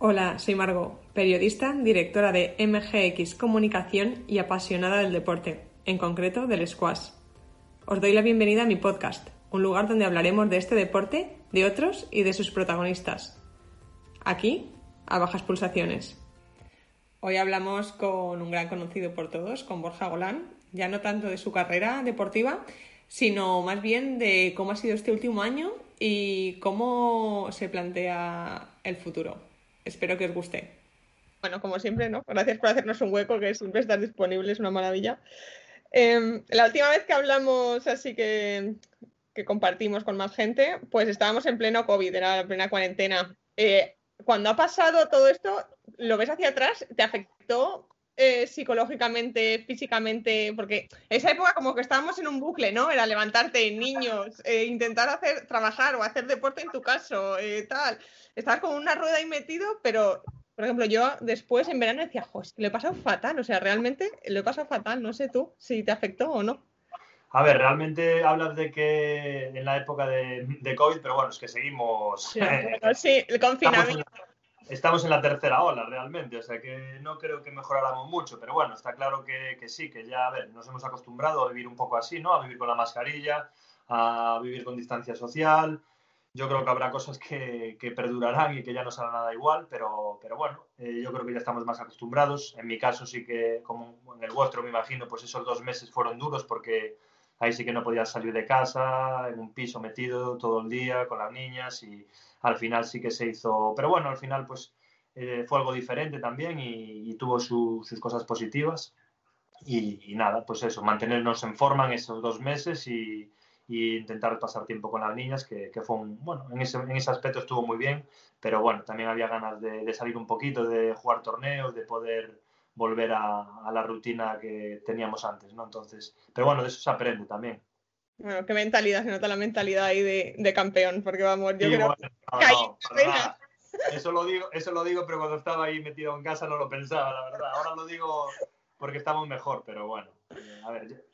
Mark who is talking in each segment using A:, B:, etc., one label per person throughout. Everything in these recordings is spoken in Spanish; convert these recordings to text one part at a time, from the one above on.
A: Hola, soy Margot, periodista, directora de MGX Comunicación y apasionada del deporte, en concreto del squash. Os doy la bienvenida a mi podcast, un lugar donde hablaremos de este deporte, de otros y de sus protagonistas. Aquí, a bajas pulsaciones. Hoy hablamos con un gran conocido por todos, con Borja Golán, ya no tanto de su carrera deportiva, sino más bien de cómo ha sido este último año y cómo se plantea el futuro. Espero que os guste.
B: Bueno, como siempre, ¿no? Gracias por hacernos un hueco, que siempre estás disponible, es una maravilla. Em, la última vez que hablamos, así que, que compartimos con más gente, pues estábamos en pleno COVID, era la plena cuarentena. Eh, cuando ha pasado todo esto, ¿lo ves hacia atrás? ¿Te afectó eh, psicológicamente, físicamente? Porque esa época como que estábamos en un bucle, ¿no? Era levantarte, niños, eh, intentar hacer, trabajar o hacer deporte en tu caso, tal estabas como una rueda ahí metido, pero, por ejemplo, yo después en verano decía, jo, lo he pasado fatal, o sea, realmente lo he pasado fatal, no sé tú si te afectó o no.
C: A ver, realmente hablas de que en la época de, COVID, pero bueno, es que seguimos.
B: Sí, sí el confinamiento.
C: Estamos en, la, tercera ola realmente, o sea que no creo que mejoráramos mucho, pero bueno, está claro que, que, sí, que ya, a ver, nos hemos acostumbrado a vivir un poco así, ¿no? A vivir con la mascarilla, a vivir con distancia social, yo creo que habrá cosas que, perdurarán y que ya no será nada igual, pero, pero bueno, eh, yo creo que ya estamos más acostumbrados. En mi caso sí que, como en el vuestro me imagino, pues esos dos meses fueron duros porque ahí sí que no podías salir de casa, en un piso metido todo el día con las niñas y al final sí que se hizo, pero bueno, al final pues eh, fue algo diferente también y, tuvo sus cosas positivas. Y, nada, pues eso, mantenernos en forma en esos dos meses y, intentar pasar tiempo con las niñas, que, que fue bueno, en ese, en ese aspecto estuvo muy bien, pero bueno, también había ganas de, de salir un poquito, de jugar torneos, de poder volver a, a, la rutina que teníamos antes, ¿no? Entonces, pero bueno, de eso se aprende también.
B: Bueno, qué mentalidad, se nota la mentalidad ahí de, de campeón, porque vamos, yo creo que
C: eso lo digo, eso lo digo, pero cuando estaba ahí metido en casa no lo pensaba, la verdad. Ahora lo digo porque estamos mejor, pero bueno, eh, a ver,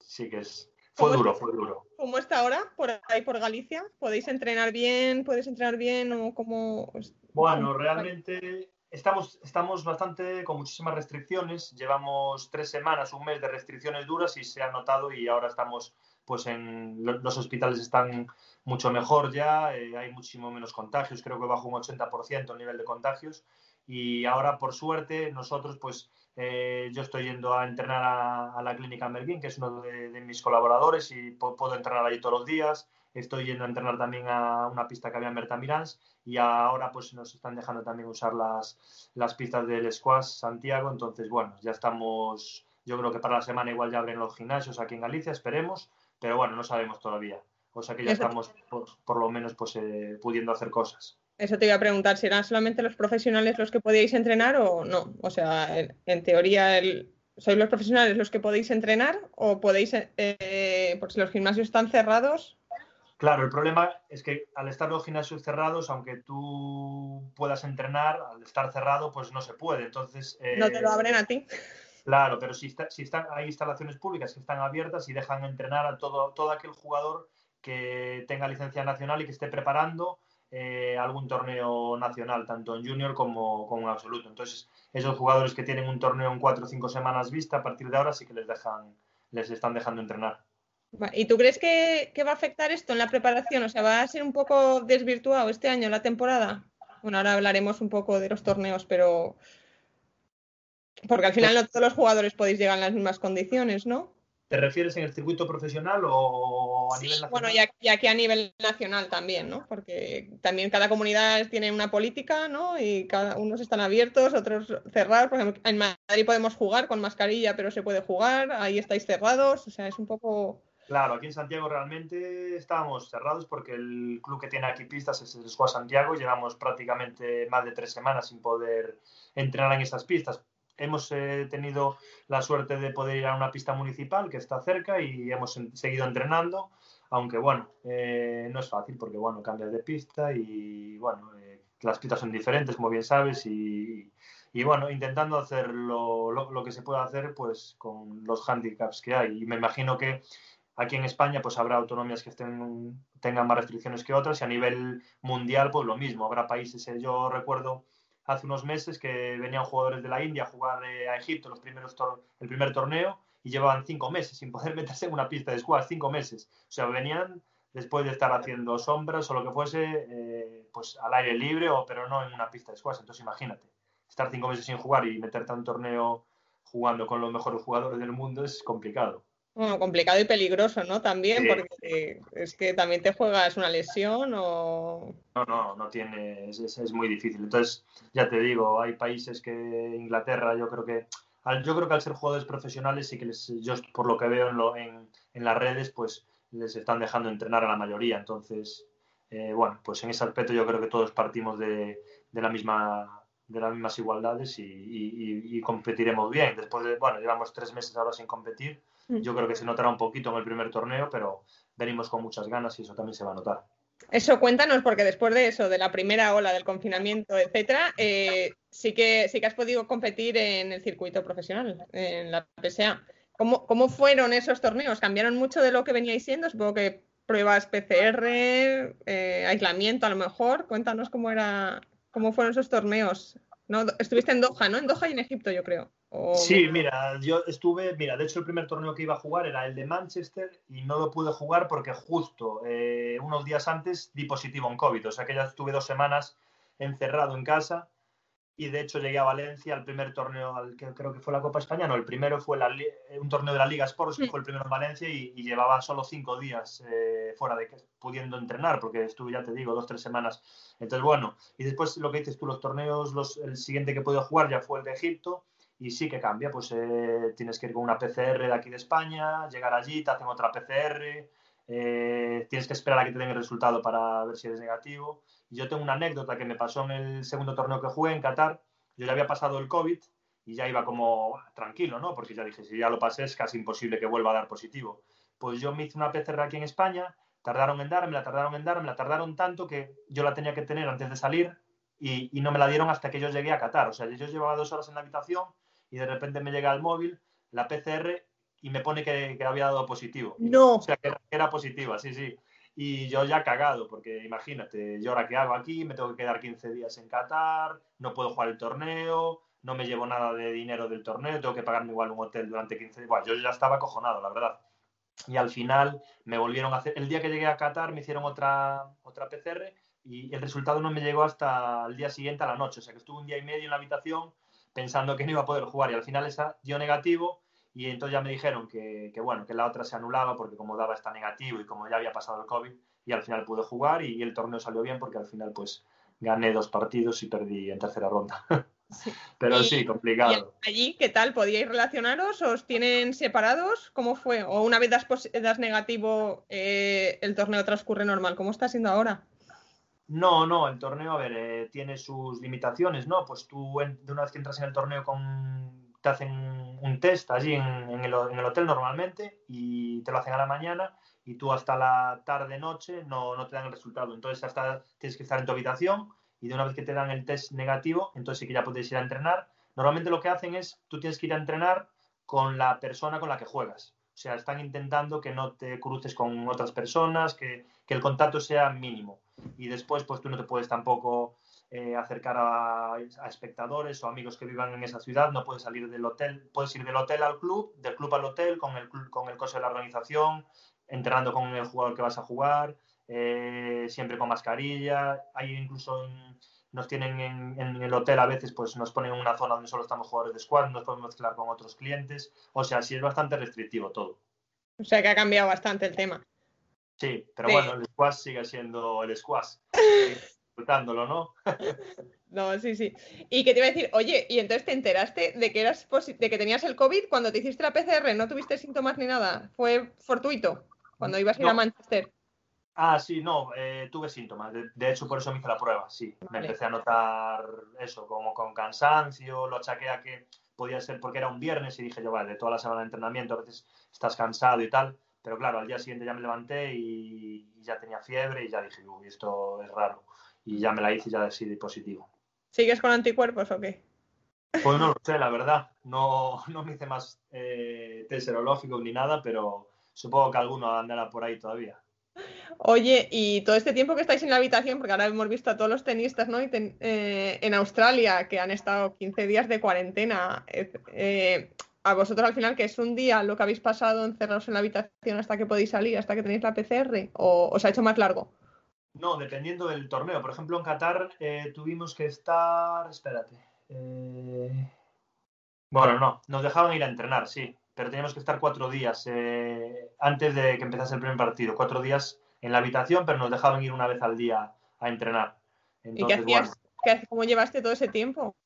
C: sí que es, fue duro, fue duro.
B: ¿Cómo está ahora por ahí por Galicia? ¿Podéis entrenar bien? ¿Puedes entrenar bien o cómo?
C: Bueno, realmente estamos, estamos bastante con muchísimas restricciones. Llevamos tres semanas, un mes de restricciones duras y se ha notado y ahora estamos, pues en los hospitales están mucho mejor ya, eh, hay muchísimo menos contagios, creo que bajo un 80% el nivel de contagios y ahora por suerte nosotros pues eh, yo estoy yendo a entrenar a, la clínica Merguín, que es uno de, mis colaboradores y puedo entrenar allí todos los días. Estoy yendo a entrenar también a una pista que había en Bertamirans y ahora pues nos están dejando también usar las, las pistas del Squash Santiago. Entonces, bueno, ya estamos, yo creo que para la semana igual ya abren los gimnasios aquí en Galicia, esperemos, pero bueno, no sabemos todavía. O sea que ya estamos por, lo menos pues eh, pudiendo hacer cosas.
B: Eso te iba a preguntar, si eran solamente los profesionales los que podíais entrenar o no? O sea, en, teoría, el, ¿sois los profesionales los que podéis entrenar o podéis, eh, porque si los gimnasios están cerrados?
C: Claro, el problema es que al estar los gimnasios cerrados, aunque tú puedas entrenar, al estar cerrado, pues no se puede. Entonces.
B: no te lo eh, abren a ti.
C: Claro, pero si, si están, hay instalaciones públicas que están abiertas y dejan entrenar a todo, todo aquel jugador que tenga licencia nacional y que esté preparando eh, algún torneo nacional, tanto en junior como, como, en absoluto. Entonces, esos jugadores que tienen un torneo en cuatro o cinco semanas vista, a partir de ahora sí que les dejan, les están dejando entrenar.
B: ¿Y tú crees que, que, va a afectar esto en la preparación? O sea, ¿va a ser un poco desvirtuado este año la temporada? Bueno, ahora hablaremos un poco de los torneos, pero. Porque al final no todos los jugadores podéis llegar en las mismas condiciones, ¿no?
C: ¿Te refieres en el circuito profesional o a nivel nacional?
B: Bueno, y aquí a nivel nacional también, ¿no? Porque también cada comunidad tiene una política, ¿no? Y cada unos están abiertos, otros cerrados. Por ejemplo, en Madrid podemos jugar con mascarilla, pero se puede jugar. Ahí estáis cerrados. O sea, es un poco.
C: Claro, aquí en Santiago realmente estábamos cerrados porque el club que tiene aquí pistas es el Squad Santiago. Llevamos prácticamente más de tres semanas sin poder entrenar en esas pistas hemos eh, tenido la suerte de poder ir a una pista municipal que está cerca y hemos seguido entrenando, aunque bueno, eh, no es fácil porque bueno, cambias de pista y bueno, eh, las pistas son diferentes, como bien sabes, y, y bueno, intentando hacer lo, lo, que se puede hacer pues con los handicaps que hay. Y me imagino que aquí en España pues habrá autonomías que estén, tengan más restricciones que otras y a nivel mundial pues lo mismo, habrá países, yo recuerdo hace unos meses que venían jugadores de la India a jugar eh, a Egipto los primeros el primer torneo y llevaban cinco meses sin poder meterse en una pista de squash, cinco meses. O sea, venían después de estar haciendo sombras o lo que fuese, eh, pues al aire libre, o, pero no en una pista de squash. Entonces imagínate, estar cinco meses sin jugar y meterte a un torneo jugando con los mejores jugadores del mundo es complicado.
B: Bueno, complicado y peligroso, ¿no? También, porque es que también te juegas una lesión o...
C: No, no, no tiene, es, es, muy difícil. Entonces, ya te digo, hay países que Inglaterra, yo creo que, yo creo que al ser jugadores profesionales sí que les, yo por lo que veo en, lo, en, en las redes, pues les están dejando entrenar a la mayoría. Entonces, eh, bueno, pues en ese aspecto yo creo que todos partimos de, de la misma de las mismas igualdades y, y, y, competiremos bien. Después de, bueno, llevamos tres meses ahora sin competir. Yo creo que se notará un poquito en el primer torneo, pero venimos con muchas ganas y eso también se va a notar.
B: Eso cuéntanos, porque después de eso, de la primera ola del confinamiento, etcétera, eh, sí, que, sí que has podido competir en el circuito profesional, en la PSA. ¿Cómo, ¿Cómo fueron esos torneos? ¿Cambiaron mucho de lo que veníais siendo? Supongo que pruebas PCR, eh, aislamiento a lo mejor. Cuéntanos cómo era, cómo fueron esos torneos. ¿No? Estuviste en Doha, ¿no? En Doha y en Egipto, yo creo.
C: Sí, mira, yo estuve, mira, de hecho el primer torneo que iba a jugar era el de Manchester y no lo pude jugar porque justo eh, unos días antes di positivo en COVID, o sea que ya estuve dos semanas encerrado en casa y de hecho llegué a Valencia al primer torneo, al que creo que fue la Copa España, no, el primero fue eh, un torneo de la Liga Sports, que fue el primero en Valencia y, llevaba solo cinco días eh, fuera de pudiendo entrenar, porque estuve, ya te digo, dos, tres semanas. Entonces, bueno, y después lo que dices tú, los torneos, los, el siguiente que pude jugar ya fue el de Egipto y sí que cambia, pues eh, tienes que ir con una PCR de aquí de España, llegar allí, te hacen otra PCR, eh, tienes que esperar a que te den el resultado para ver si eres negativo. Yo tengo una anécdota que me pasó en el segundo torneo que jugué en Qatar, yo ya había pasado el COVID y ya iba como tranquilo, ¿no? Porque ya dije, si ya lo pasé es casi imposible que vuelva a dar positivo. Pues yo me hice una PCR aquí en España, tardaron en darme, la tardaron en darme, la tardaron tanto que yo la tenía que tener antes de salir y, y, no me la dieron hasta que yo llegué a Qatar. O sea, yo llevaba dos horas en la habitación y de repente me llega el móvil, la PCR, y me pone que, que había dado positivo.
B: No.
C: O sea, que era, positiva, sí, sí. Y yo ya cagado, porque imagínate, yo ahora qué hago aquí, me tengo que quedar 15 días en Qatar, no puedo jugar el torneo, no me llevo nada de dinero del torneo, tengo que pagarme igual un hotel durante 15 días. Bueno, yo ya estaba acojonado, la verdad. Y al final me volvieron a hacer, el día que llegué a Qatar me hicieron otra, otra PCR y el resultado no me llegó hasta el día siguiente a la noche. O sea que estuve un día y medio en la habitación pensando que no iba a poder jugar y al final esa dio negativo y entonces ya me dijeron que, que, bueno, que la otra se anulaba porque como daba esta negativo y como ya había pasado el COVID y al final pude jugar y, el torneo salió bien porque al final pues gané dos partidos y perdí en tercera ronda. Pero sí, complicado.
B: ¿y allí qué tal? ¿Podíais relacionaros? ¿Os tienen separados? ¿Cómo fue? ¿O una vez das, negativo eh, el torneo transcurre normal? ¿Cómo está siendo ahora?
C: No, no, el torneo, a ver, eh, tiene sus limitaciones, ¿no? Pues tú, de una vez que entras en el torneo, con, te hacen un test allí en, el, hotel normalmente y te lo hacen a la mañana y tú hasta la tarde-noche no, no te dan el resultado. Entonces, hasta tienes que estar en tu habitación y de una vez que te dan el test negativo, entonces sí que ya puedes ir a entrenar. Normalmente lo que hacen es, tú tienes que ir a entrenar con la persona con la que juegas. O sea, están intentando que no te cruces con otras personas, que el contacto sea mínimo y después pues tú no te puedes tampoco eh, acercar a, espectadores o amigos que vivan en esa ciudad, no puedes salir del hotel, puedes ir del hotel al club, del club al hotel con el, con el coche de la organización, entrenando con el jugador que vas a jugar, eh, siempre con mascarilla, hay incluso nos tienen en, en, el hotel a veces, pues nos ponen en una zona donde solo estamos jugadores de squad, nos podemos mezclar con otros clientes, o sea, sí es bastante restrictivo todo.
B: O sea que ha cambiado bastante el tema.
C: Sí, pero bueno, el squash sigue siendo el squash. Disfrutándolo, ¿no?
B: no, sí, sí. Y que te iba a decir, oye, ¿y entonces te enteraste de que eras de que tenías el COVID cuando te hiciste la PCR? ¿No tuviste síntomas ni nada? ¿Fue fortuito? Cuando ibas a ir a Manchester.
C: Ah, sí, no, eh, tuve síntomas. De, hecho, por eso me hice la prueba, sí. Me empecé a notar eso, como con cansancio, lo achaqué a que podía ser porque era un viernes y dije yo, vale, de toda la semana de entrenamiento a veces estás cansado y tal. Pero claro, al día siguiente ya me levanté y, ya tenía fiebre y ya dije, uy, esto es raro. Y ya me la hice y ya decidí positivo.
B: ¿Sigues con anticuerpos o qué?
C: Pues no lo sé, la verdad. No, no me hice más eh, test serológico ni nada, pero supongo que alguno andará por ahí todavía.
B: Oye, y todo este tiempo que estáis en la habitación, porque ahora hemos visto a todos los tenistas, ¿no? Eh, en Australia, que han estado 15 días de cuarentena, eh, a vosotros al final, que es un día lo que habéis pasado encerrados en la habitación hasta que podéis salir, hasta que tenéis la PCR, o os ha hecho más largo?
C: No, dependiendo del torneo. Por ejemplo, en Qatar eh, tuvimos que estar, espérate. Bueno, no, nos dejaban ir a entrenar, sí, pero teníamos que estar cuatro días antes de que empezase el primer partido, cuatro días en la habitación, pero nos dejaban ir una vez al día a entrenar.
B: ¿Y qué hacías? ¿Cómo llevaste todo ese tiempo?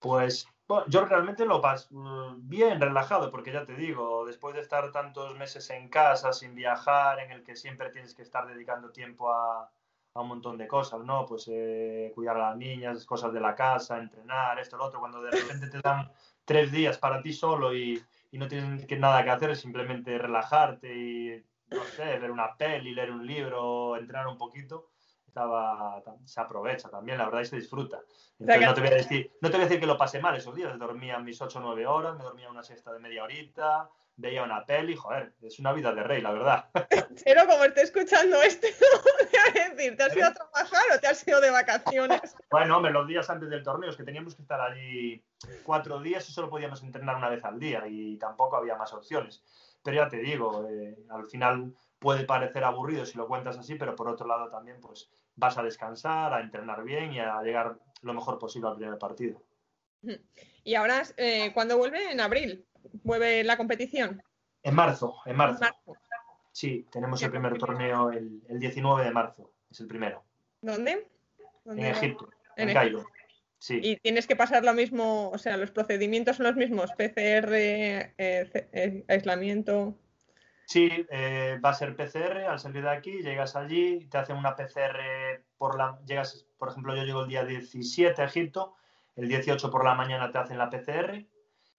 C: Pues yo realmente lo paso mm, bien relajado, porque ya te digo, después de estar tantos meses en casa, sin viajar, en el que siempre tienes que estar dedicando tiempo a, un montón de cosas, ¿no? Pues eh, cuidar a las niñas, cosas de la casa, entrenar, esto, lo otro, cuando de repente te dan tres días para ti solo y, y no tienes nada que hacer, simplemente relajarte y no sé, ver una peli, leer un libro, entrenar un poquito, estaba, se aprovecha también, la verdad, y se disfruta. Entonces, no, te voy a decir, no te voy a decir que lo pasé mal esos días, dormía mis 8 o 9 horas, me dormía una siesta de media horita, veía una peli, joder, es una vida de rey, la verdad.
B: Pero como esté escuchando esto, voy a decir, ¿te has ido a trabajar o te has ido de vacaciones?
C: Bueno, hombre, los días antes del torneo es que teníamos que estar allí cuatro días y solo podíamos entrenar una vez al día y tampoco había más opciones. Pero ya te digo, eh, al final puede parecer aburrido si lo cuentas así, pero por otro lado también pues vas a descansar, a entrenar bien y a llegar lo mejor posible al primer partido.
B: Y ahora, eh, ¿cuándo vuelve? En abril. ¿Vuelve la competición?
C: En marzo, en marzo. Sí, tenemos el primer torneo el, 19 de marzo, es el primero.
B: ¿Dónde?
C: en Egipto, en, Cairo.
B: Y tienes que pasar lo mismo, o sea, los procedimientos son los mismos, PCR, eh, eh, aislamiento.
C: Sí, eh, va a ser PCR al salir de aquí, llegas allí, te hacen una PCR por la, llegas, por ejemplo, yo llego el día 17 a Egipto, el 18 por la mañana te hacen la PCR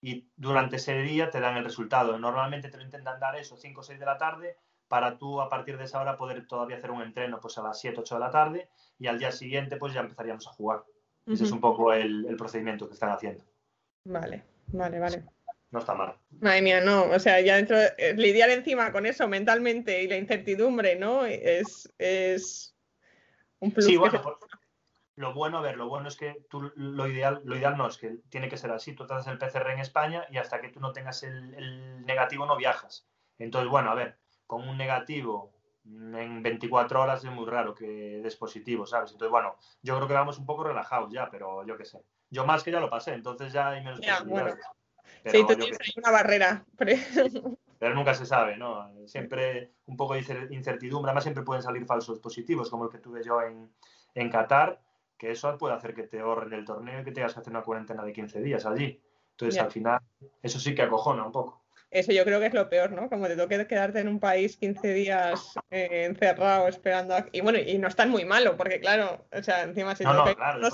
C: y durante ese día te dan el resultado. Normalmente te lo intentan dar eso, 5 o 6 de la tarde, para tú a partir de esa hora poder todavía hacer un entreno pues a las 7, 8 de la tarde y al día siguiente pues ya empezaríamos a jugar. Ese es un poco el, procedimiento que están haciendo.
B: Vale, vale, vale.
C: No está mal.
B: Madre mía, no. O sea, ya dentro, eh, lidiar encima con eso mentalmente y la incertidumbre, ¿no? Es, es
C: un plus. Sí, bueno, lo bueno, a ver, lo bueno es que tú, lo ideal, lo ideal no es que tiene que ser así. Tú te haces el PCR en España y hasta que tú no tengas el, el negativo no viajas. Entonces, bueno, a ver, con un negativo en 24 horas es muy raro que des positivo, ¿sabes? Entonces, bueno, yo creo que vamos un poco relajados ya, pero yo qué sé. Yo más que ya lo pasé, entonces ya hay menos
B: ya, bueno. Sí, tú tienes ahí una barrera.
C: Pero... nunca se sabe, ¿no? Siempre un poco de incertidumbre. Además, siempre pueden salir falsos positivos, como el que tuve yo en, en Qatar, que eso puede hacer que te ahorren el torneo y que tengas que hacer una cuarentena de 15 días allí. Entonces, al final, eso sí que acojona un poco.
B: Eso yo creo que es lo peor, ¿no? Como te toque quedarte en un país 15 días eh, encerrado esperando. Y bueno, y no es tan muy malo, porque claro, o sea, encima si
C: no, no, claro,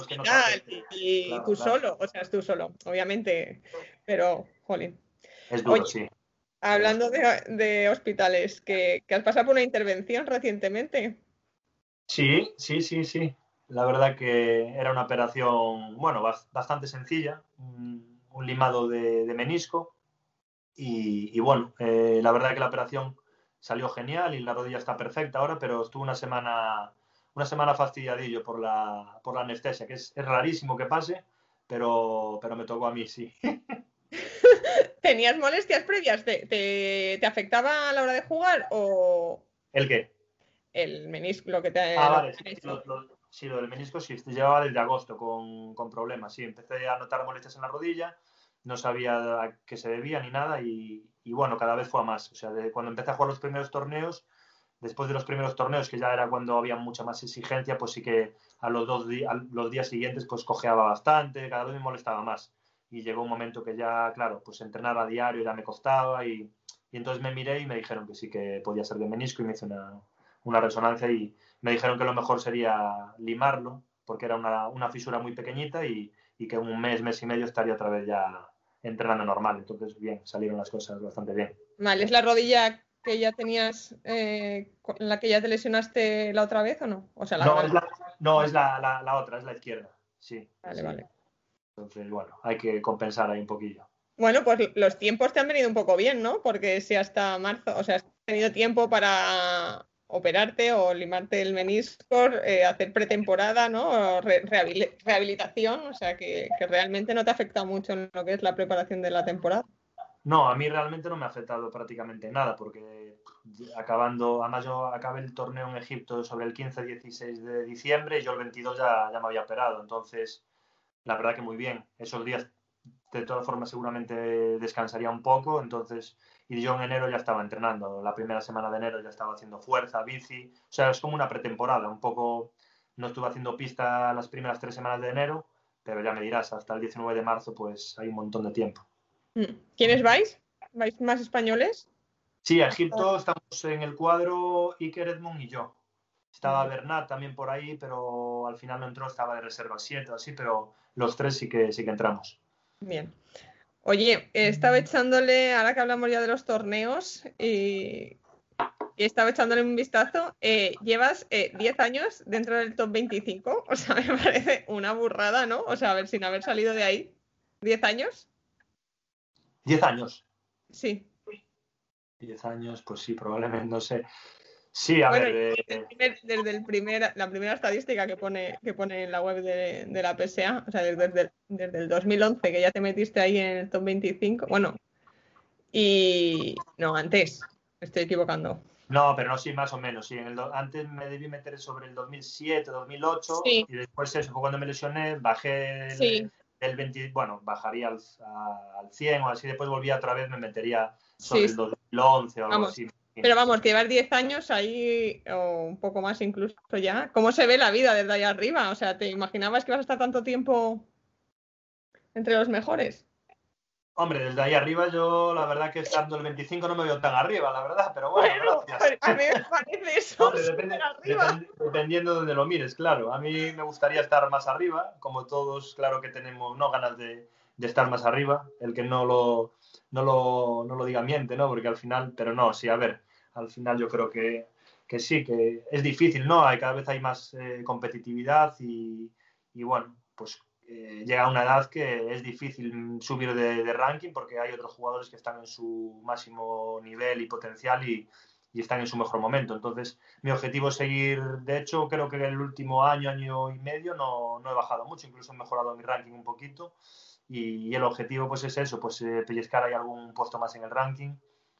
B: y, tú solo, o sea, es tú solo, obviamente. Pero, jolín.
C: Es duro, sí.
B: Hablando de, hospitales, ¿que, has pasado por una intervención recientemente.
C: Sí, sí, sí, sí. La verdad que era una operación, bueno, bastante sencilla, un, limado de menisco y, bueno, eh, la verdad que la operación salió genial y la rodilla está perfecta ahora, pero estuvo una semana, una semana fastidiadillo por la, por la anestesia, que es, rarísimo que pase, pero, pero me tocó a mí, sí.
B: ¿Tenías molestias previas? ¿Te, te, afectaba a la hora de jugar o...?
C: ¿El qué?
B: El menisco, lo que te...
C: Ah, vale, sí, lo, sí, lo del menisco sí, llevaba desde agosto con, con problemas, sí, empecé a notar molestias en la rodilla, no sabía a qué se debía ni nada y, bueno, cada vez fue a más. O sea, de, cuando empecé a jugar los primeros torneos, después de los primeros torneos, que ya era cuando había mucha más exigencia, pues sí que a los, dos los días siguientes pues cojeaba bastante, cada vez me molestaba más. Y llegó un momento que ya, claro, pues entrenar a diario ya me costaba y, entonces me miré y me dijeron que sí que podía ser de menisco y me hice una, una resonancia y me dijeron que lo mejor sería limarlo porque era una, una fisura muy pequeñita y, y que un mes, mes y medio estaría otra vez ya entrenando normal. Entonces, bien, salieron las cosas bastante bien.
B: Vale, ¿es la rodilla que ya tenías, eh, la que ya te lesionaste la otra vez o no? O sea,
C: no, es la, no, es la, la, otra, es la izquierda. Sí.
B: Vale, vale.
C: Entonces, bueno, hay que compensar ahí un poquillo.
B: Bueno, pues los tiempos te han venido un poco bien, ¿no? Porque si hasta marzo, o sea, has tenido tiempo para operarte o limarte el menisco, eh, hacer pretemporada, ¿no? rehabilitación, o sea que, realmente no te afecta mucho en lo que es la preparación de la temporada.
C: No, a mí realmente no me ha afectado prácticamente nada, porque acabando, además yo acabé el torneo en Egipto sobre el 15-16 de diciembre y yo el 22 ya, ya me había operado, entonces la verdad que muy bien. Esos días de todas formas seguramente descansaría un poco, entonces, y yo en enero ya estaba entrenando, la primera semana de enero ya estaba haciendo fuerza, bici, o sea, es como una pretemporada, un poco, no estuve haciendo pista las primeras tres semanas de enero, pero ya me dirás, hasta el 19 de marzo pues hay un montón de tiempo.
B: Mm. ¿Quiénes vais? ¿Vais más españoles?
C: Sí, a Egipto estamos en el cuadro Iker Edmund y yo. Estaba. Bernat también por ahí, pero al final no entró, estaba de reserva 7 así, pero los tres sí que, sí que entramos.
B: Bien. Oye, estaba echándole, ahora que hablamos ya de los torneos, y, estaba echándole un vistazo. Eh, llevas 10 eh, años dentro del top 25, o sea, me parece una burrada, ¿no? O sea, a ver, sin haber salido de ahí. ¿10 años?
C: ¿10 años?
B: Sí.
C: 10 años, pues sí, probablemente, no sé. Sí, a ver.
B: Desde, el primer, la primera estadística que pone, que pone en la web de, la PSA, o sea, desde, desde, el 2011, que ya te metiste ahí en el top 25, bueno, y no, antes, estoy equivocando.
C: No, pero no, sí, más o menos, sí. En el antes me debí meter sobre el 2007, 2008, y después eso, cuando me lesioné, bajé el, 20, bueno, bajaría al, al, 100 o así, después volvía otra vez, me metería sobre el 2011 o algo así.
B: Pero vamos, que llevar 10 años ahí, o un poco más incluso ya. ¿Cómo se ve la vida desde ahí arriba? O sea, ¿te imaginabas que vas a estar tanto tiempo entre los mejores?
C: Hombre, desde ahí arriba yo la verdad que estando el 25 no me veo tan arriba, la verdad, pero bueno, gracias.
B: A mí me parece eso.
C: dependiendo de donde lo mires, claro. A mí me gustaría estar más arriba, como todos, claro que tenemos no ganas de, de estar más arriba. El que no lo, no lo, no lo diga miente, ¿no? Porque al final, pero no, sí, a ver, al final yo creo que, que sí, que es difícil, ¿no? Hay, cada vez hay más eh, competitividad y, y, bueno, pues eh, llega una edad que es difícil subir de, ranking porque hay otros jugadores que están en su máximo nivel y potencial y, y, están en su mejor momento. Entonces, mi objetivo es seguir, de hecho, creo que el último año, año y medio no, no he bajado mucho, incluso he mejorado mi ranking un poquito y, el objetivo pues es eso, pues eh, pellizcar ahí algún puesto más en el ranking.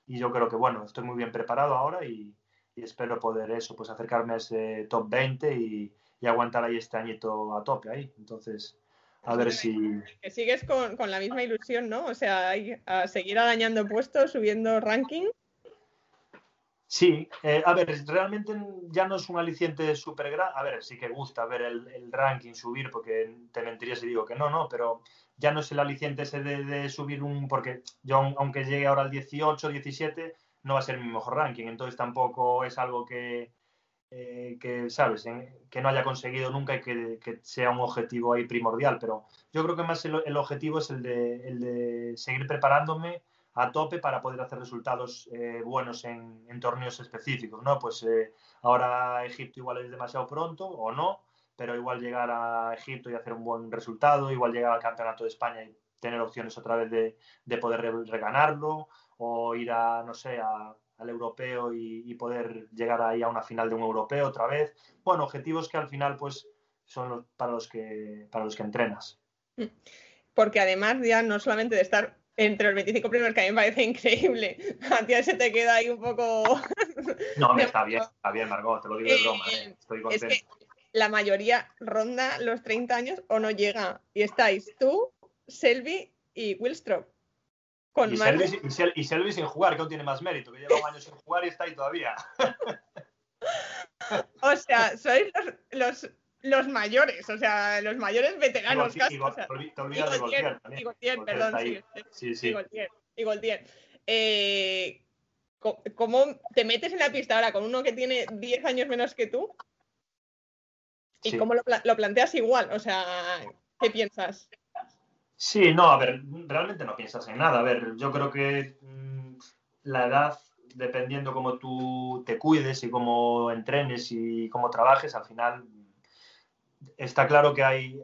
C: Y yo creo que bueno, estoy muy bien preparado ahora y, espero poder eso, pues acercarme a ese top 20 y, aguantar ahí este añito a tope ahí, entonces a ver si...
B: Que sigues con, con la misma ilusión, ¿no? O sea, a seguir arañando puestos, subiendo ranking
C: Sí, eh, a ver, realmente ya no es un aliciente súper grande. A ver, sí que gusta ver el, ranking subir, porque te mentiría si digo que no, no, pero ya no es el aliciente ese de, subir un. Porque yo, aunque llegue ahora al 18, 17, no va a ser mi mejor ranking. Entonces tampoco es algo que, eh, que ¿sabes?, que no haya conseguido nunca y que, sea un objetivo ahí primordial. Pero yo creo que más el, objetivo es el de, el de seguir preparándome a tope para poder hacer resultados eh, buenos en, torneos específicos, ¿no? Pues eh, ahora Egipto igual es demasiado pronto o no, pero igual llegar a Egipto y hacer un buen resultado, igual llegar al Campeonato de España y tener opciones otra vez de, poder reganarlo o ir a, no sé, al europeo y, poder llegar ahí a una final de un europeo otra vez. Bueno, objetivos que al final pues son para los que para los que entrenas. Mm.
B: Porque además ya no solamente de estar entre los 25 primeros, que a mí me parece increíble. A ti se te queda ahí un poco.
C: No, está bien, está bien, Margot, te lo digo de broma, ¿eh? estoy contento. Es que
B: la mayoría ronda los 30 años o no llega. Y estáis tú, Selby y Willstrop.
C: Con y, Selby, y, Selby, sin jugar, que aún tiene más mérito, que lleva un año sin jugar y está ahí todavía.
B: o sea, sois los los mayores, o sea, los mayores veteranos. casi, o sea,
C: te olvidas de
B: también. perdón, sí. Sí, sí. Eh, ¿Cómo te metes en la pista ahora con uno que tiene 10 años menos que tú? ¿Y cómo lo, lo, planteas igual? O sea, ¿qué piensas?
C: Sí, no, a ver, realmente no piensas en nada. A ver, yo creo que mmm, la edad, dependiendo cómo tú te cuides y cómo entrenes y cómo trabajes, al final está claro que hay,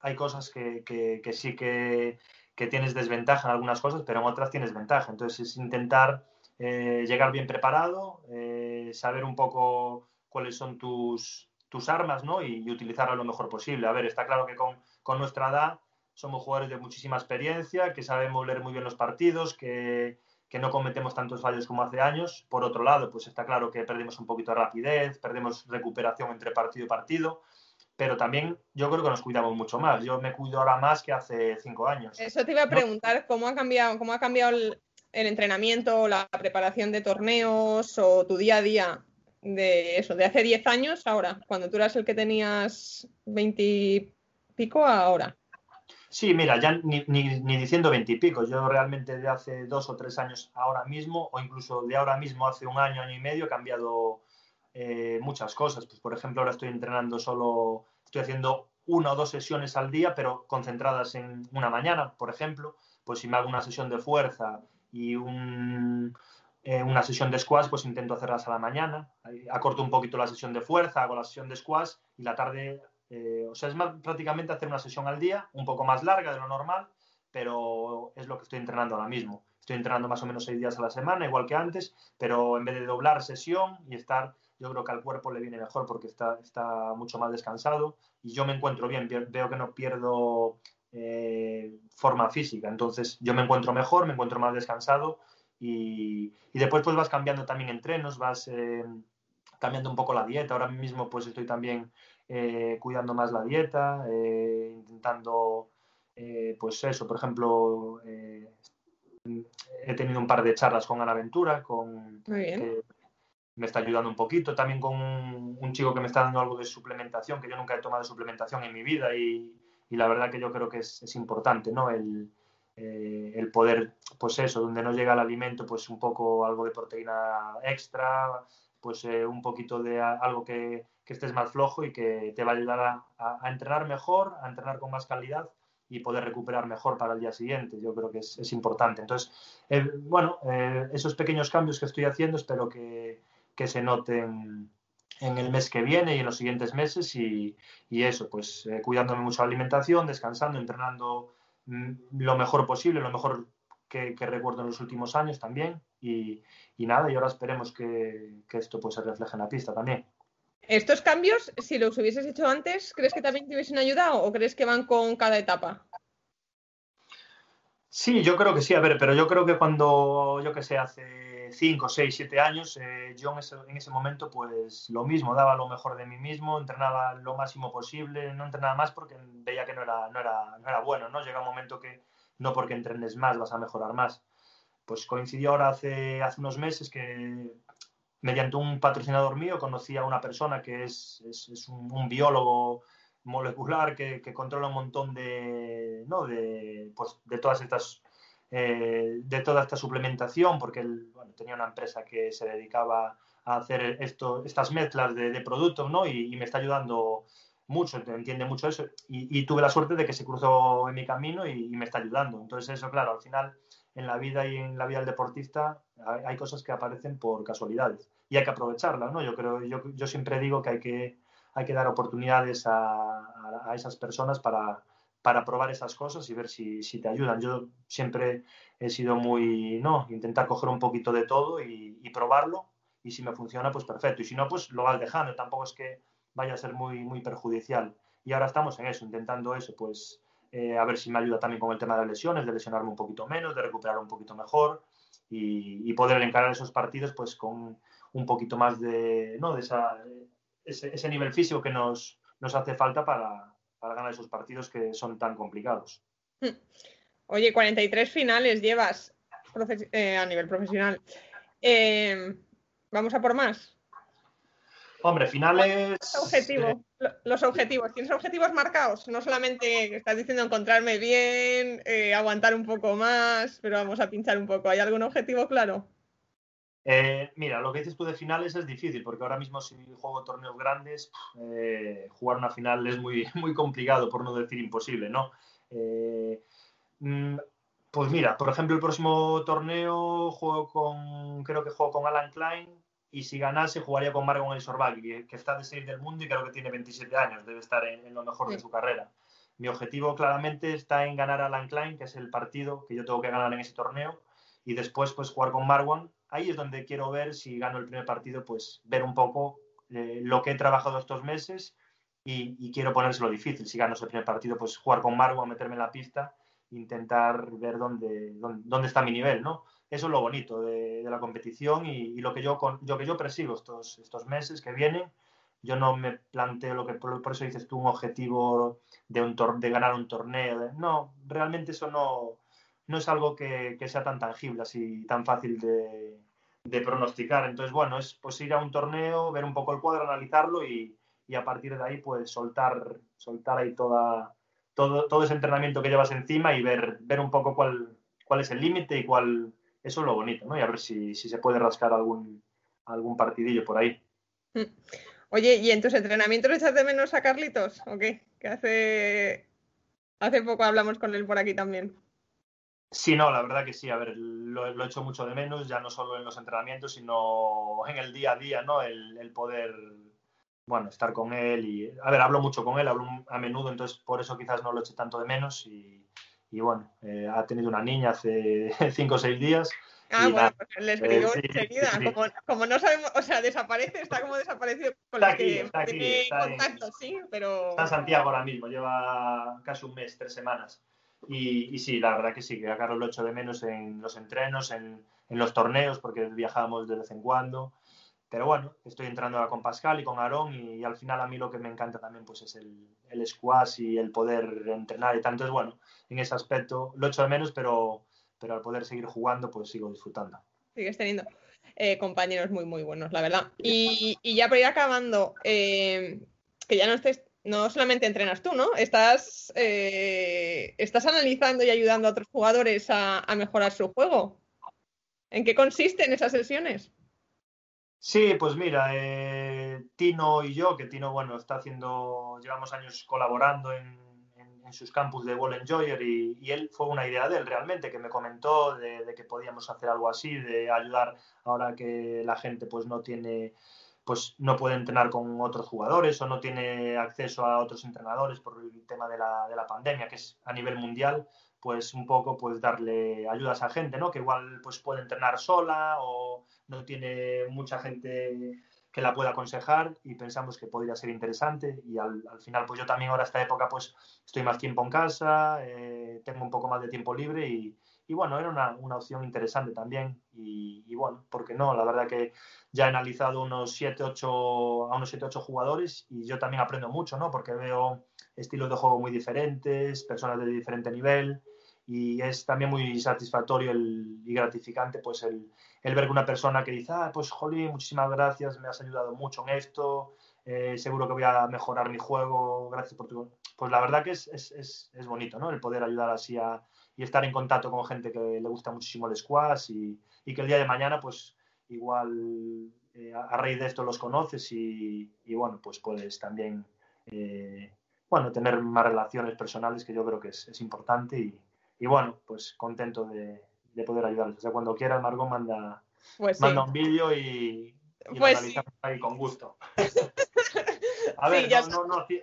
C: hay cosas que, que, sí que, que, tienes desventaja en algunas cosas, pero en otras tienes ventaja. Entonces es intentar eh, llegar bien preparado, eh, saber un poco cuáles son tus, tus armas ¿no? y, utilizarlas lo mejor posible. A ver, está claro que con, con, nuestra edad somos jugadores de muchísima experiencia, que sabemos leer muy bien los partidos, que, que, no cometemos tantos fallos como hace años. Por otro lado, pues está claro que perdemos un poquito de rapidez, perdemos recuperación entre partido y partido pero también yo creo que nos cuidamos mucho más. Yo me cuido ahora más que hace cinco años.
B: Eso te iba a preguntar, ¿cómo ha cambiado, cómo ha cambiado el, entrenamiento, la preparación de torneos o tu día a día de eso, de hace diez años ahora, cuando tú eras el que tenías 20 y pico ahora?
C: Sí, mira, ya ni, ni, diciendo veintipico, yo realmente de hace dos o tres años ahora mismo, o incluso de ahora mismo hace un año, año y medio, he cambiado eh, muchas cosas. Pues, por ejemplo, ahora estoy entrenando solo, estoy haciendo una o dos sesiones al día, pero concentradas en una mañana, por ejemplo. Pues si me hago una sesión de fuerza y un, eh, una sesión de squash, pues intento hacerlas a la mañana. Acorto un poquito la sesión de fuerza, hago la sesión de squash y la tarde, eh, o sea, es más, prácticamente hacer una sesión al día, un poco más larga de lo normal, pero es lo que estoy entrenando ahora mismo. Estoy entrenando más o menos seis días a la semana, igual que antes, pero en vez de doblar sesión y estar yo creo que al cuerpo le viene mejor porque está, está mucho más descansado y yo me encuentro bien, veo que no pierdo eh, forma física, entonces yo me encuentro mejor, me encuentro más descansado y, y después pues vas cambiando también entrenos, vas eh, cambiando un poco la dieta, ahora mismo pues estoy también eh, cuidando más la dieta, intentando pues eso, por ejemplo, he tenido un par de charlas con Ana Ventura, con, me está ayudando un poquito. También con un, chico que me está dando algo de suplementación, que yo nunca he tomado suplementación en mi vida y, y la verdad que yo creo que es, es importante, ¿no? El, eh, el, poder, pues eso, donde no llega el alimento, pues un poco algo de proteína extra, pues eh, un poquito de algo que, que, estés más flojo y que te va a ayudar a, entrenar mejor, a entrenar con más calidad y poder recuperar mejor para el día siguiente. Yo creo que es, es importante. Entonces, eh, bueno, esos pequeños cambios que estoy haciendo espero que, que se noten en el mes que viene y en los siguientes meses y, y eso, pues eh, cuidándome mucho la alimentación, descansando, entrenando mm, lo mejor posible, lo mejor que, que, recuerdo en los últimos años también y, y nada, y ahora esperemos que, que, esto pues se refleje en la pista también.
B: ¿Estos cambios, si los hubieses hecho antes, crees que también te hubiesen ayudado o crees que van con cada etapa?
C: Sí, yo creo que sí, a ver, pero yo creo que cuando, yo que sé, hace 5, 6, 7 años, eh, yo en ese, en ese, momento pues lo mismo, daba lo mejor de mí mismo, entrenaba lo máximo posible, no entrenaba más porque veía que no era, no era, no era bueno, ¿no? Llega un momento que no porque entrenes más vas a mejorar más. Pues coincidió ahora hace, hace unos meses que mediante un patrocinador mío conocí a una persona que es, es, es un, un, biólogo molecular que, que, controla un montón de, ¿no? de, pues, de todas estas eh, de toda esta suplementación, porque él bueno, tenía una empresa que se dedicaba a hacer esto, estas mezclas de, de productos, ¿no? Y, y, me está ayudando mucho, entiende mucho eso. Y, y, tuve la suerte de que se cruzó en mi camino y, y, me está ayudando. Entonces, eso, claro, al final, en la vida y en la vida del deportista, hay, hay cosas que aparecen por casualidades y hay que aprovecharlas, ¿no? Yo creo, yo, yo siempre digo que hay que, hay que dar oportunidades a, a, a esas personas para, para probar esas cosas y ver si, si, te ayudan. Yo siempre he sido muy, no, intentar coger un poquito de todo y, probarlo y si me funciona, pues perfecto. Y si no, pues lo vas dejando. Tampoco es que vaya a ser muy, muy perjudicial. Y ahora estamos en eso, intentando eso, pues eh, a ver si me ayuda también con el tema de lesiones, de lesionarme un poquito menos, de recuperar un poquito mejor y, y poder encarar esos partidos pues con un poquito más de, ¿no? de esa, ese, ese nivel físico que nos, nos hace falta para, para ganar esos partidos que son tan complicados.
B: Oye, 43 finales llevas eh, a nivel profesional. Eh, ¿Vamos a por más?
C: Hombre, finales.
B: Objetivo, eh... Los objetivos. ¿Tienes objetivos marcados? No solamente estás diciendo encontrarme bien, eh, aguantar un poco más, pero vamos a pinchar un poco. ¿Hay algún objetivo claro?
C: Eh, mira, lo que dices tú de finales es difícil, porque ahora mismo si juego torneos grandes, eh, jugar una final es muy, muy complicado, por no decir imposible, ¿no? Eh, mm, pues mira, por ejemplo, el próximo torneo juego con, creo que juego con Alan Klein, y si ganase jugaría con Margon El que, que, está de seis del mundo y creo que tiene 27 años, debe estar en, en lo mejor sí. de su carrera. Mi objetivo claramente está en ganar a Alan Klein, que es el partido que yo tengo que ganar en ese torneo, y después pues jugar con Marwan ahí es donde quiero ver si gano el primer partido, pues ver un poco eh, lo que he trabajado estos meses y, quiero ponérselo difícil. Si gano ese primer partido, pues jugar con Margo, meterme en la pista, intentar ver dónde, dónde, está mi nivel, ¿no? Eso es lo bonito de, la competición y, lo que yo, yo, que yo persigo estos, estos meses que vienen. Yo no me planteo lo que, por, eso dices tú, un objetivo de, un de ganar un torneo. no, realmente eso no, no es algo que, que, sea tan tangible, así tan fácil de, de, pronosticar. Entonces, bueno, es pues ir a un torneo, ver un poco el cuadro, analizarlo y, y a partir de ahí pues soltar, soltar ahí toda, todo, todo ese entrenamiento que llevas encima y ver, ver un poco cuál, cuál es el límite y cuál, eso es lo bonito, ¿no? Y a ver si, si se puede rascar algún, algún partidillo por ahí.
B: Oye, ¿y en tus entrenamientos echas de menos a Carlitos o qué? Que hace, hace poco hablamos con él por aquí también.
C: Sí, no, la verdad que sí. A ver, lo, lo, hecho mucho de menos, ya no solo en los entrenamientos, sino en el día a día, ¿no? El, el poder bueno, estar con él y, a ver, hablo mucho con él, hablo a menudo, entonces por eso quizás no lo eche tanto de menos y, y bueno, eh, ha tenido una niña hace cinco o seis días.
B: Ah, bueno, pues le escribió eh, enseguida, como, como, no sabemos, o sea, desaparece, está como desaparecido con
C: está que está
B: tiene contacto, sí, pero...
C: Está en Santiago ahora mismo, lleva casi un mes, tres semanas. Y, y, sí, la verdad que sí, que a Carlos lo echo de menos en los entrenos, en, en los torneos, porque viajamos de vez en cuando. Pero bueno, estoy entrando con Pascal y con Aarón y, al final a mí lo que me encanta también pues es el, el squash y el poder entrenar y tanto es bueno, en ese aspecto lo echo de menos, pero, pero al poder seguir jugando pues sigo disfrutando.
B: Sigues teniendo eh, compañeros muy muy buenos, la verdad. Y, y ya para ir acabando, eh, que ya no estés, no solamente entrenas tú, ¿no? Estás, eh, estás analizando y ayudando a otros jugadores a, mejorar su juego. ¿En qué consisten esas sesiones?
C: Sí, pues mira, eh, Tino y yo, que Tino, bueno, está haciendo, llevamos años colaborando en, sus campus de Ball Enjoyer y, y, él fue una idea de él realmente, que me comentó de, de, que podíamos hacer algo así, de ayudar ahora que la gente pues no tiene, pues no puede entrenar con otros jugadores o no tiene acceso a otros entrenadores por el tema de la, de la pandemia, que es a nivel mundial, pues un poco pues darle ayuda a gente, ¿no? Que igual pues puede entrenar sola o no tiene mucha gente que la pueda aconsejar y pensamos que podría ser interesante y al, al final pues yo también ahora esta época pues estoy más tiempo en casa, eh, tengo un poco más de tiempo libre y, y bueno, era una, una, opción interesante también y, y, bueno, ¿por qué no? La verdad que ya he analizado unos 7, 8, a unos 7, 8 jugadores y yo también aprendo mucho, ¿no? Porque veo estilos de juego muy diferentes, personas de diferente nivel y es también muy satisfactorio el, y gratificante pues el, el, ver que una persona que dice, ah, pues Jolín, muchísimas gracias, me has ayudado mucho en esto, eh, seguro que voy a mejorar mi juego, gracias por tu... Pues la verdad que es, es, es, es bonito, ¿no? El poder ayudar así a, y estar en contacto con gente que le gusta muchísimo el squash y, y que el día de mañana pues igual eh, a, a, raíz de esto los conoces y, y bueno, pues puedes también, eh, bueno, tener más relaciones personales que yo creo que es, es importante y, y bueno, pues contento de, de poder ayudarles. O sea, cuando quieras, Margot, manda, pues sí. manda un vídeo y, y pues lo analizamos sí. ahí con gusto. A ver,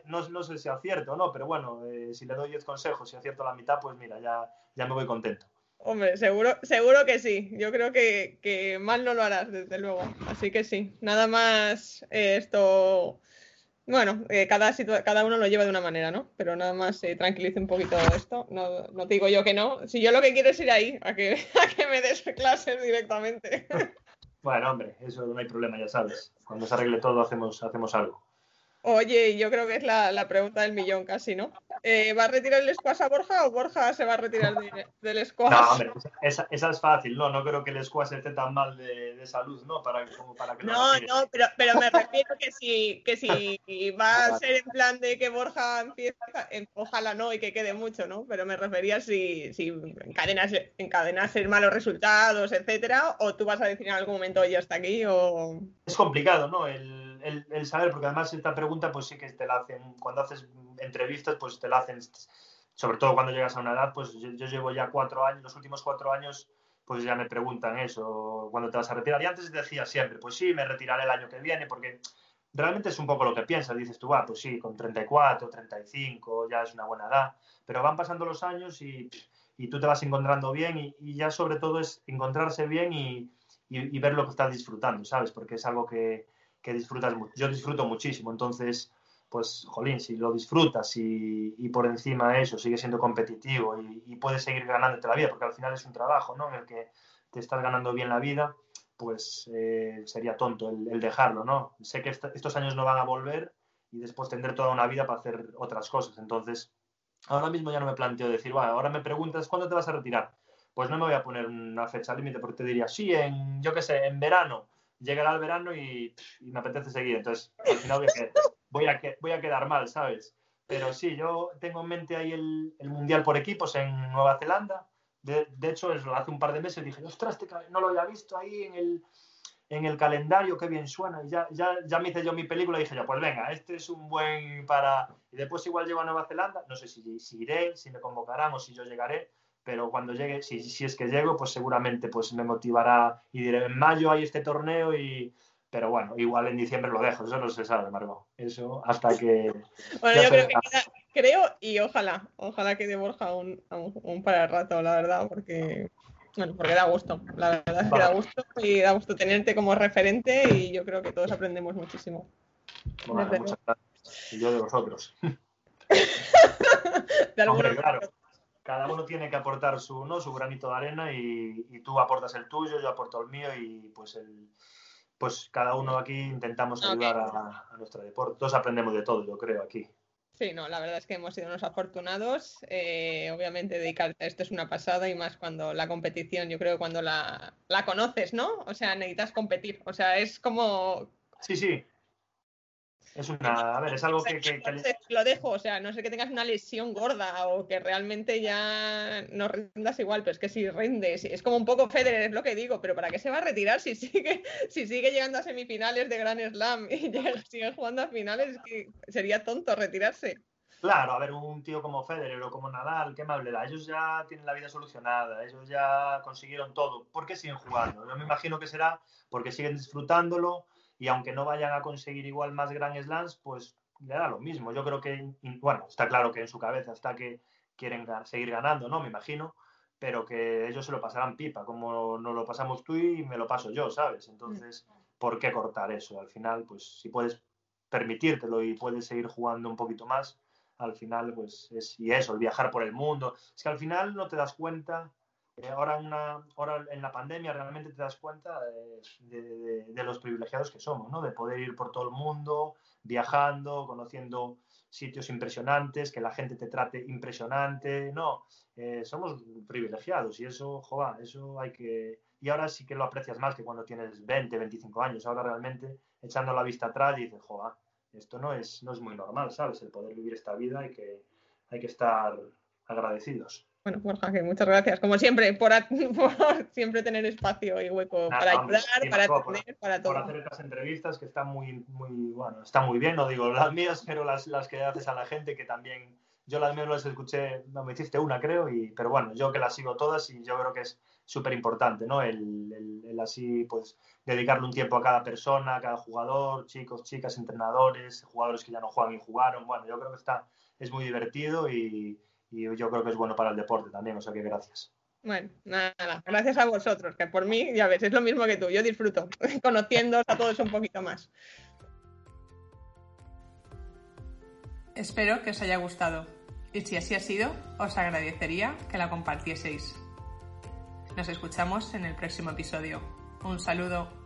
C: no, no, sé si acierto o no, pero bueno, eh, si le doy 10 consejos y acierto la mitad, pues mira, ya, ya me voy contento.
B: Hombre, seguro, seguro que sí. Yo creo que, que mal no lo harás, desde luego. Así que sí. Nada más eh, esto bueno, eh, cada, cada uno lo lleva de una manera, ¿no? Pero nada más se eh, tranquilice un poquito esto. No, no, te digo yo que no. Si yo lo que quiero es ir ahí, a que, a que me des clases directamente.
C: Bueno, hombre, eso no hay problema, ya sabes. Cuando se arregle todo hacemos, hacemos algo.
B: Oye, yo creo que es la, la pregunta del millón casi, ¿no? Eh, ¿Va a retirar el squash a Borja o Borja se va a retirar de, del squash?
C: No, hombre, esa, esa, es fácil, no, no creo que el squash esté tan mal de, de salud, ¿no? Para, como para que
B: no, no, pero, pero me refiero que si, que si va a ser en plan de que Borja empieza, ojalá no y que quede mucho, ¿no? Pero me refería si, si encadenas, encadenas malos resultados, etcétera, o tú vas a decir en algún momento, oye, hasta aquí, o...
C: Es complicado, ¿no? El el, saber, porque además esta pregunta pues sí que te la hacen, cuando haces entrevistas pues te la hacen, sobre todo cuando llegas a una edad, pues yo, llevo ya cuatro años, los últimos cuatro años pues ya me preguntan eso, cuando te vas a retirar. Y antes decía siempre, pues sí, me retiraré el año que viene, porque realmente es un poco lo que piensas. Dices tú, ah, pues sí, con 34, 35, ya es una buena edad. Pero van pasando los años y, y tú te vas encontrando bien y, y, ya sobre todo es encontrarse bien y, y, ver lo que estás disfrutando, ¿sabes? Porque es algo que, que disfrutas. Yo disfruto muchísimo, entonces, pues, jolín, si lo disfrutas y, y por encima de eso sigue siendo competitivo y, y, puedes seguir ganándote la vida, porque al final es un trabajo, ¿no? En el que te estás ganando bien la vida, pues eh, sería tonto el, dejarlo, ¿no? Sé que est estos años no van a volver y después tendré toda una vida para hacer otras cosas, entonces, ahora mismo ya no me planteo decir, bueno, ahora me preguntas, ¿cuándo te vas a retirar? Pues no me voy a poner una fecha límite porque te diría, sí, en, yo qué sé, en verano, llegará el verano y, y, me apetece seguir. Entonces, al final voy a, voy a, quedar mal, ¿sabes? Pero sí, yo tengo en mente ahí el, el Mundial por equipos en Nueva Zelanda. De, de, hecho, hace un par de meses dije, ostras, te, no lo había visto ahí en el, en el calendario, qué bien suena. Y ya, ya, ya me hice yo mi película y dije yo, pues venga, este es un buen para... Y después igual llego a Nueva Zelanda, no sé si, si iré, si me convocarán o si yo llegaré, pero cuando llegue, si, si es que llego, pues seguramente pues me motivará y diré, en mayo hay este torneo y... Pero bueno, igual en diciembre lo dejo, eso no se sabe, Margot. Eso hasta que...
B: Bueno, yo creo que queda, creo y ojalá, ojalá que de Borja un, un, un para el rato, la verdad, porque... Bueno, porque da gusto, la verdad es que da gusto y da gusto tenerte como referente y yo creo que todos aprendemos muchísimo.
C: Bueno, muchas gracias. Y yo de vosotros.
B: de
C: Hombre, claro cada uno tiene que aportar su, ¿no? su granito de arena y, y, tú aportas el tuyo, yo aporto el mío y pues el, pues cada uno aquí intentamos ayudar okay. a, a, nuestro deporte. Todos aprendemos de todo, yo creo, aquí.
B: Sí, no, la verdad es que hemos sido unos afortunados. Eh, obviamente dedicarte a esto es una pasada y más cuando la competición, yo creo que cuando la, la conoces, ¿no? O sea, necesitas competir. O sea, es como...
C: Sí, sí, es una, a ver, es algo que, que,
B: que, Lo dejo, o sea, no sé que tengas una lesión gorda o que realmente ya no rindas igual, pero es que si rindes, es como un poco Federer, es lo que digo, pero ¿para qué se va a retirar si sigue, si sigue llegando a semifinales de Grand Slam y llega, sigue jugando a finales? Es que sería tonto retirarse.
C: Claro, a ver, un tío como Federer o como Nadal, qué amable da. Ellos ya tienen la vida solucionada, ellos ya consiguieron todo. ¿Por qué siguen jugando? Yo me imagino que será porque siguen disfrutándolo, y aunque no vayan a conseguir igual más Grand Slams, pues le da lo mismo. Yo creo que, bueno, está claro que en su cabeza está que quieren seguir ganando, ¿no? Me imagino, pero que ellos se lo pasarán pipa, como nos lo pasamos tú y me lo paso yo, ¿sabes? Entonces, ¿por qué cortar eso? Al final, pues si puedes permitírtelo y puedes seguir jugando un poquito más, al final, pues es, y eso, el viajar por el mundo. Es que al final no te das cuenta ahora, una, ahora en la pandemia realmente te das cuenta de, los privilegiados que somos, ¿no? De poder ir por todo el mundo, viajando, conociendo sitios impresionantes, que la gente te trate impresionante, no, eh, somos privilegiados y eso, joa, eso hay que... Y ahora sí que lo aprecias más que cuando tienes 20, 25 años, ahora realmente echando la vista atrás y dices, joa, esto no es, no es muy normal, ¿sabes? El poder vivir esta vida hay que, hay que estar agradecidos.
B: Bueno, Borja, que muchas gracias, como siempre, por, por siempre tener espacio y hueco Nada, para ayudar, sí, para atender, para todo.
C: Por hacer estas entrevistas que están muy, muy, bueno, están muy bien, no digo las mías, pero las, las que haces a la gente, que también, yo las mías las escuché, no me hiciste una, creo, y, pero bueno, yo que las sigo todas y yo creo que es súper importante, ¿no? El, el, el, así, pues, dedicarle un tiempo a cada persona, a cada jugador, chicos, chicas, entrenadores, jugadores que ya no juegan y jugaron, bueno, yo creo que está, es muy divertido y y yo creo que es bueno para el deporte también, o sea que gracias.
B: Bueno, nada, gracias a vosotros, que por mí, ya ves, es lo mismo que tú, yo disfruto conociendo a todos un poquito más.
A: Espero que os haya gustado y si así ha sido, os agradecería que la compartieseis. Nos escuchamos en el próximo episodio. Un saludo.